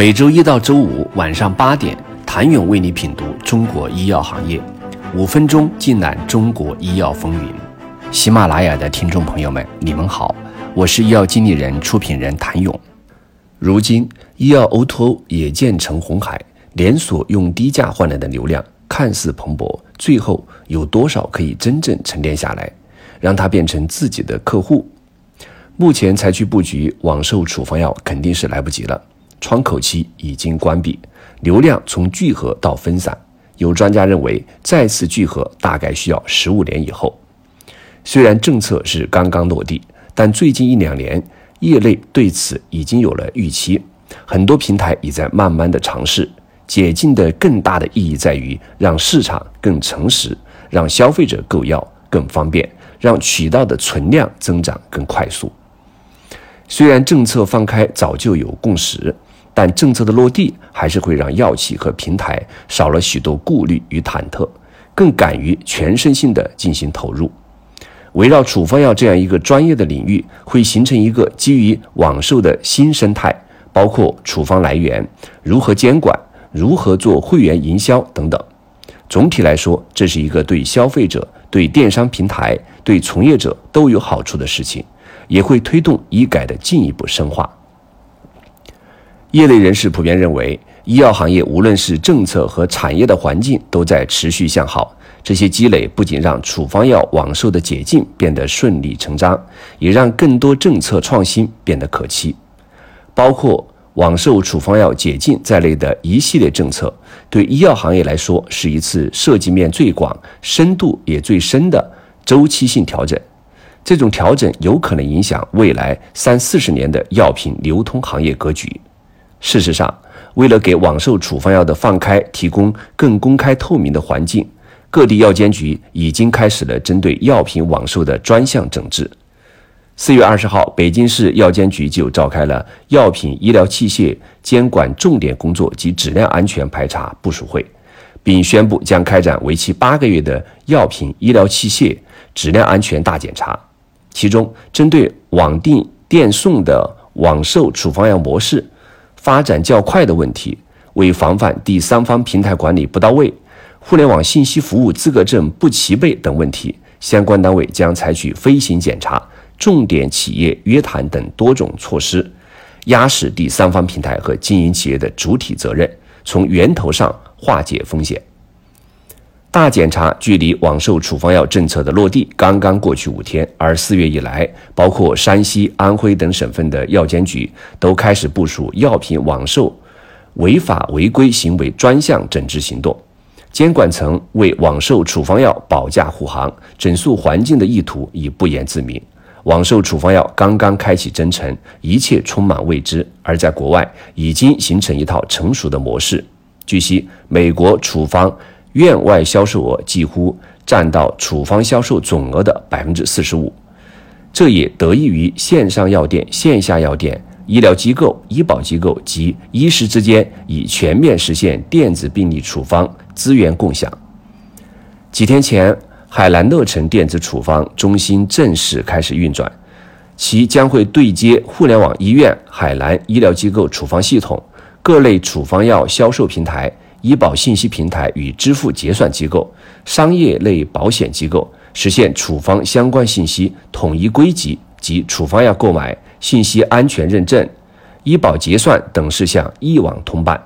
每周一到周五晚上八点，谭勇为你品读中国医药行业，五分钟尽览中国医药风云。喜马拉雅的听众朋友们，你们好，我是医药经理人、出品人谭勇。如今，医药 O2O 也渐成红海，连锁用低价换来的流量看似蓬勃，最后有多少可以真正沉淀下来，让它变成自己的客户？目前采取布局网售处方药肯定是来不及了。窗口期已经关闭，流量从聚合到分散。有专家认为，再次聚合大概需要十五年以后。虽然政策是刚刚落地，但最近一两年，业内对此已经有了预期。很多平台已在慢慢的尝试解禁的更大的意义在于让市场更诚实，让消费者购药更方便，让渠道的存量增长更快速。虽然政策放开早就有共识。但政策的落地还是会让药企和平台少了许多顾虑与忐忑，更敢于全身心地进行投入。围绕处方药这样一个专业的领域，会形成一个基于网售的新生态，包括处方来源、如何监管、如何做会员营销等等。总体来说，这是一个对消费者、对电商平台、对从业者都有好处的事情，也会推动医改的进一步深化。业内人士普遍认为，医药行业无论是政策和产业的环境都在持续向好。这些积累不仅让处方药网售的解禁变得顺理成章，也让更多政策创新变得可期。包括网售处方药解禁在内的一系列政策，对医药行业来说是一次涉及面最广、深度也最深的周期性调整。这种调整有可能影响未来三四十年的药品流通行业格局。事实上，为了给网售处方药的放开提供更公开透明的环境，各地药监局已经开始了针对药品网售的专项整治。四月二十号，北京市药监局就召开了药品医疗器械监管重点工作及质量安全排查部署会，并宣布将开展为期八个月的药品医疗器械质量安全大检查。其中，针对网订电送的网售处方药模式。发展较快的问题，为防范第三方平台管理不到位、互联网信息服务资格证不齐备等问题，相关单位将采取飞行检查、重点企业约谈等多种措施，压实第三方平台和经营企业的主体责任，从源头上化解风险。大检查距离网售处方药政策的落地刚刚过去五天，而四月以来，包括山西、安徽等省份的药监局都开始部署药品网售违法违规行为专项整治行动。监管层为网售处方药保驾护航、整肃环境的意图已不言自明。网售处方药刚刚开启征程，一切充满未知，而在国外已经形成一套成熟的模式。据悉，美国处方。院外销售额几乎占到处方销售总额的百分之四十五，这也得益于线上药店、线下药店、医疗机构、医保机构及医师之间已全面实现电子病历处方资源共享。几天前，海南乐城电子处方中心正式开始运转，其将会对接互联网医院、海南医疗机构处方系统、各类处方药销售平台。医保信息平台与支付结算机构、商业类保险机构实现处方相关信息统一归集及处方药购买信息安全认证、医保结算等事项一网通办。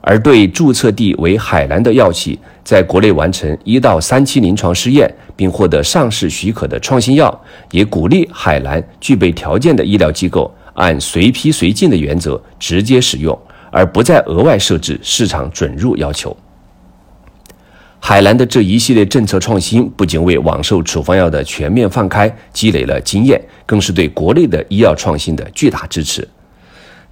而对注册地为海南的药企，在国内完成一到三期临床试验并获得上市许可的创新药，也鼓励海南具备条件的医疗机构按随批随进的原则直接使用。而不再额外设置市场准入要求。海南的这一系列政策创新，不仅为网售处方药的全面放开积累了经验，更是对国内的医药创新的巨大支持。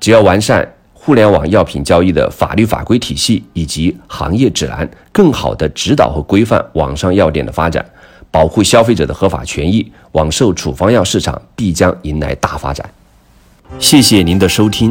只要完善互联网药品交易的法律法规体系以及行业指南，更好地指导和规范网上药店的发展，保护消费者的合法权益，网售处方药市场必将迎来大发展。谢谢您的收听。